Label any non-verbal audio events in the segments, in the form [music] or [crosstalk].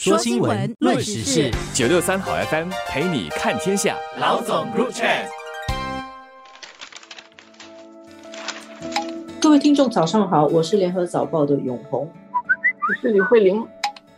说新闻，论时事，九六三好 FM 陪你看天下。老总 Group Chat，各位听众早上好，我是联合早报的永红，我是李慧玲。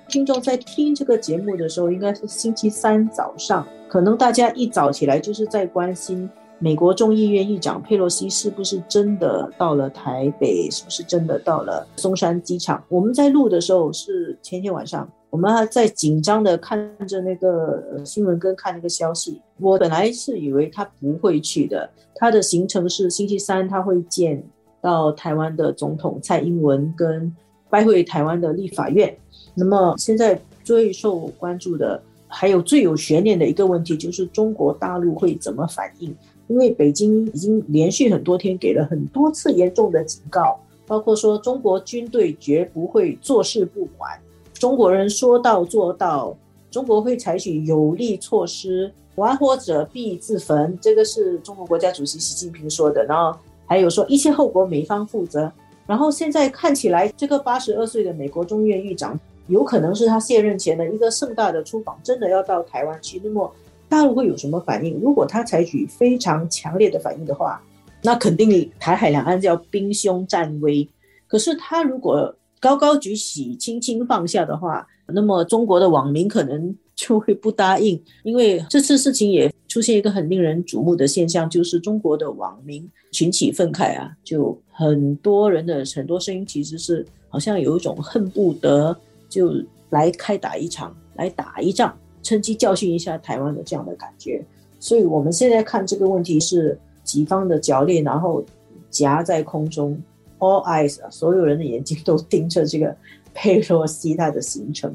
听众在听这个节目的时候，应该是星期三早上，可能大家一早起来就是在关心。美国众议院议长佩洛西是不是真的到了台北？是不是真的到了松山机场？我们在录的时候是前天晚上，我们还在紧张的看着那个新闻跟看那个消息。我本来是以为他不会去的，他的行程是星期三他会见到台湾的总统蔡英文，跟拜会台湾的立法院。那么现在最受关注的，还有最有悬念的一个问题，就是中国大陆会怎么反应？因为北京已经连续很多天给了很多次严重的警告，包括说中国军队绝不会坐视不管，中国人说到做到，中国会采取有力措施，玩火者必自焚，这个是中国国家主席习近平说的。然后还有说一切后果美方负责。然后现在看起来，这个八十二岁的美国众议院议长有可能是他卸任前的一个盛大的出访，真的要到台湾去。那么。大陆会有什么反应？如果他采取非常强烈的反应的话，那肯定台海两岸要兵凶战危。可是他如果高高举起、轻轻放下的话，那么中国的网民可能就会不答应。因为这次事情也出现一个很令人瞩目的现象，就是中国的网民群起愤慨啊，就很多人的很多声音其实是好像有一种恨不得就来开打一场，来打一仗。趁机教训一下台湾的这样的感觉，所以我们现在看这个问题是己方的角力，然后夹在空中，all eyes，所有人的眼睛都盯着这个 [laughs] 佩洛西他的行程。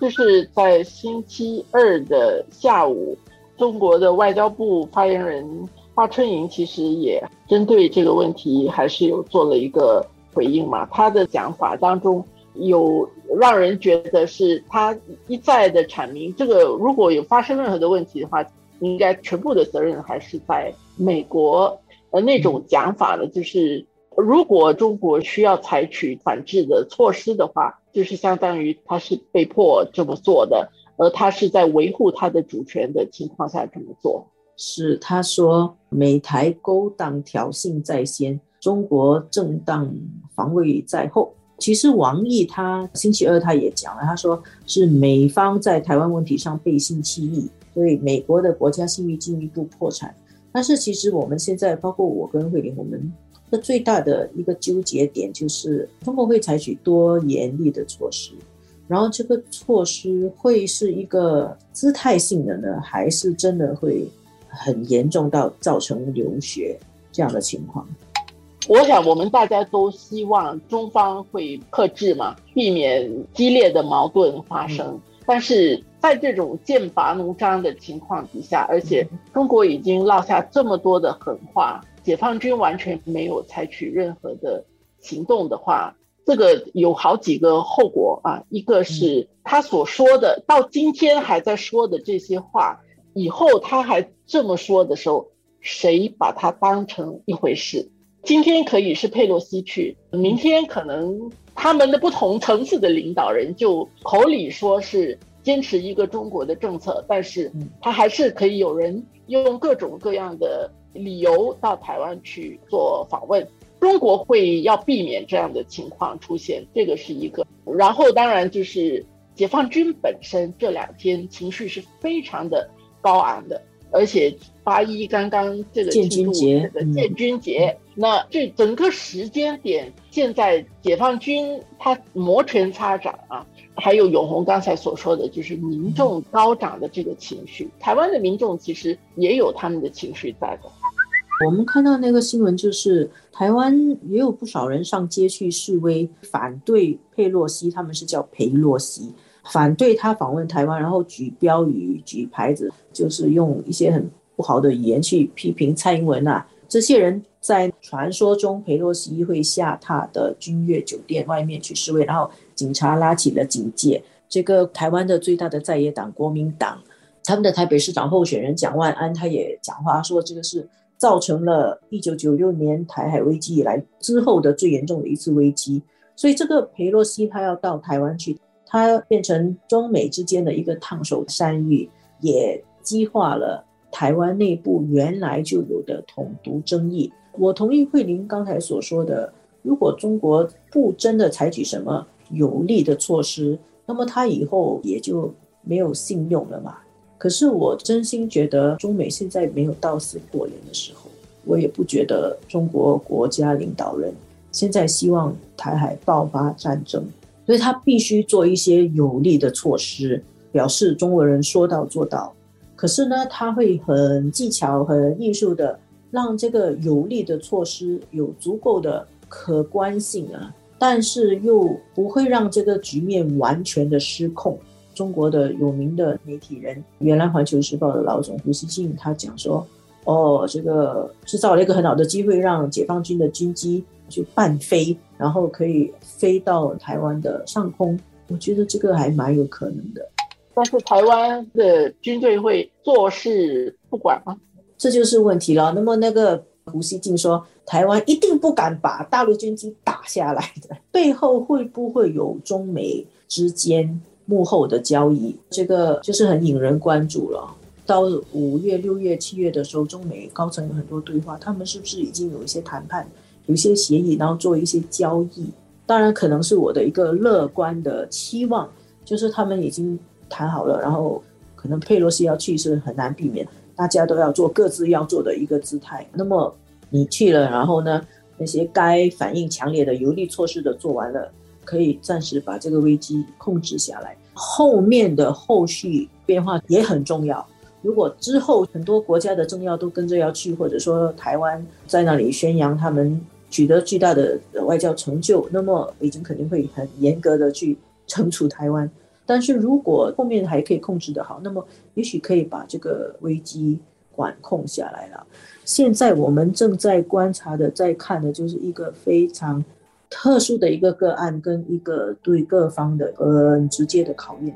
就是在星期二的下午，中国的外交部发言人华春莹其实也针对这个问题还是有做了一个回应嘛，他的讲法当中。有让人觉得是他一再的阐明，这个如果有发生任何的问题的话，应该全部的责任还是在美国。呃，那种讲法呢，就是如果中国需要采取反制的措施的话，就是相当于他是被迫这么做的，而他是在维护他的主权的情况下这么做。是他说美台勾当挑衅在先，中国正当防卫在后。其实王毅他星期二他也讲了，他说是美方在台湾问题上背信弃义，所以美国的国家信誉进一步破产。但是其实我们现在，包括我跟慧玲，我们的最大的一个纠结点就是，中国会采取多严厉的措施，然后这个措施会是一个姿态性的呢，还是真的会很严重到造成流血这样的情况？我想，我们大家都希望中方会克制嘛，避免激烈的矛盾发生。但是在这种剑拔弩张的情况底下，而且中国已经落下这么多的狠话，解放军完全没有采取任何的行动的话，这个有好几个后果啊。一个是他所说的，到今天还在说的这些话，以后他还这么说的时候，谁把他当成一回事？今天可以是佩洛西去，明天可能他们的不同层次的领导人就口里说是坚持一个中国的政策，但是他还是可以有人用各种各样的理由到台湾去做访问。中国会要避免这样的情况出现，这个是一个。然后当然就是解放军本身这两天情绪是非常的高昂的。而且八一刚刚这个庆祝这个建军节，那这整个时间点，现在解放军他摩拳擦掌啊，还有永红刚才所说的，就是民众高涨的这个情绪，台湾的民众其实也有他们的情绪在的。我们看到那个新闻，就是台湾也有不少人上街去示威，反对佩洛西，他们是叫裴洛西。反对他访问台湾，然后举标语、举牌子，就是用一些很不好的语言去批评蔡英文啊。这些人在传说中，佩洛西会下榻的君悦酒店外面去示威，然后警察拉起了警戒。这个台湾的最大的在野党国民党，他们的台北市长候选人蒋万安，他也讲话说，这个是造成了一九九六年台海危机以来之后的最严重的一次危机。所以这个佩洛西他要到台湾去。它变成中美之间的一个烫手山芋，也激化了台湾内部原来就有的统独争议。我同意慧玲刚才所说的，如果中国不真的采取什么有力的措施，那么它以后也就没有信用了嘛。可是我真心觉得中美现在没有到死过脸的时候，我也不觉得中国国家领导人现在希望台海爆发战争，所以他必须做一些有力的措施，表示中国人说到做到。可是呢，他会很技巧、很艺术的。让这个有力的措施有足够的可观性啊，但是又不会让这个局面完全的失控。中国的有名的媒体人，原来《环球时报》的老总胡锡进，他讲说：“哦，这个制造了一个很好的机会，让解放军的军机去半飞，然后可以飞到台湾的上空。”我觉得这个还蛮有可能的。但是台湾的军队会坐视不管吗？这就是问题了。那么那个胡锡进说，台湾一定不敢把大陆军机打下来的，背后会不会有中美之间幕后的交易？这个就是很引人关注了。到五月、六月、七月的时候，中美高层有很多对话，他们是不是已经有一些谈判，有一些协议，然后做一些交易？当然，可能是我的一个乐观的期望，就是他们已经谈好了，然后可能佩洛西要去是很难避免。大家都要做各自要做的一个姿态。那么你去了，然后呢？那些该反应强烈的有力措施的做完了，可以暂时把这个危机控制下来。后面的后续变化也很重要。如果之后很多国家的政要都跟着要去，或者说台湾在那里宣扬他们取得巨大的外交成就，那么北京肯定会很严格的去惩处台湾。但是如果后面还可以控制得好，那么也许可以把这个危机管控下来了。现在我们正在观察的、在看的，就是一个非常特殊的一个个案，跟一个对各方的很直接的考验。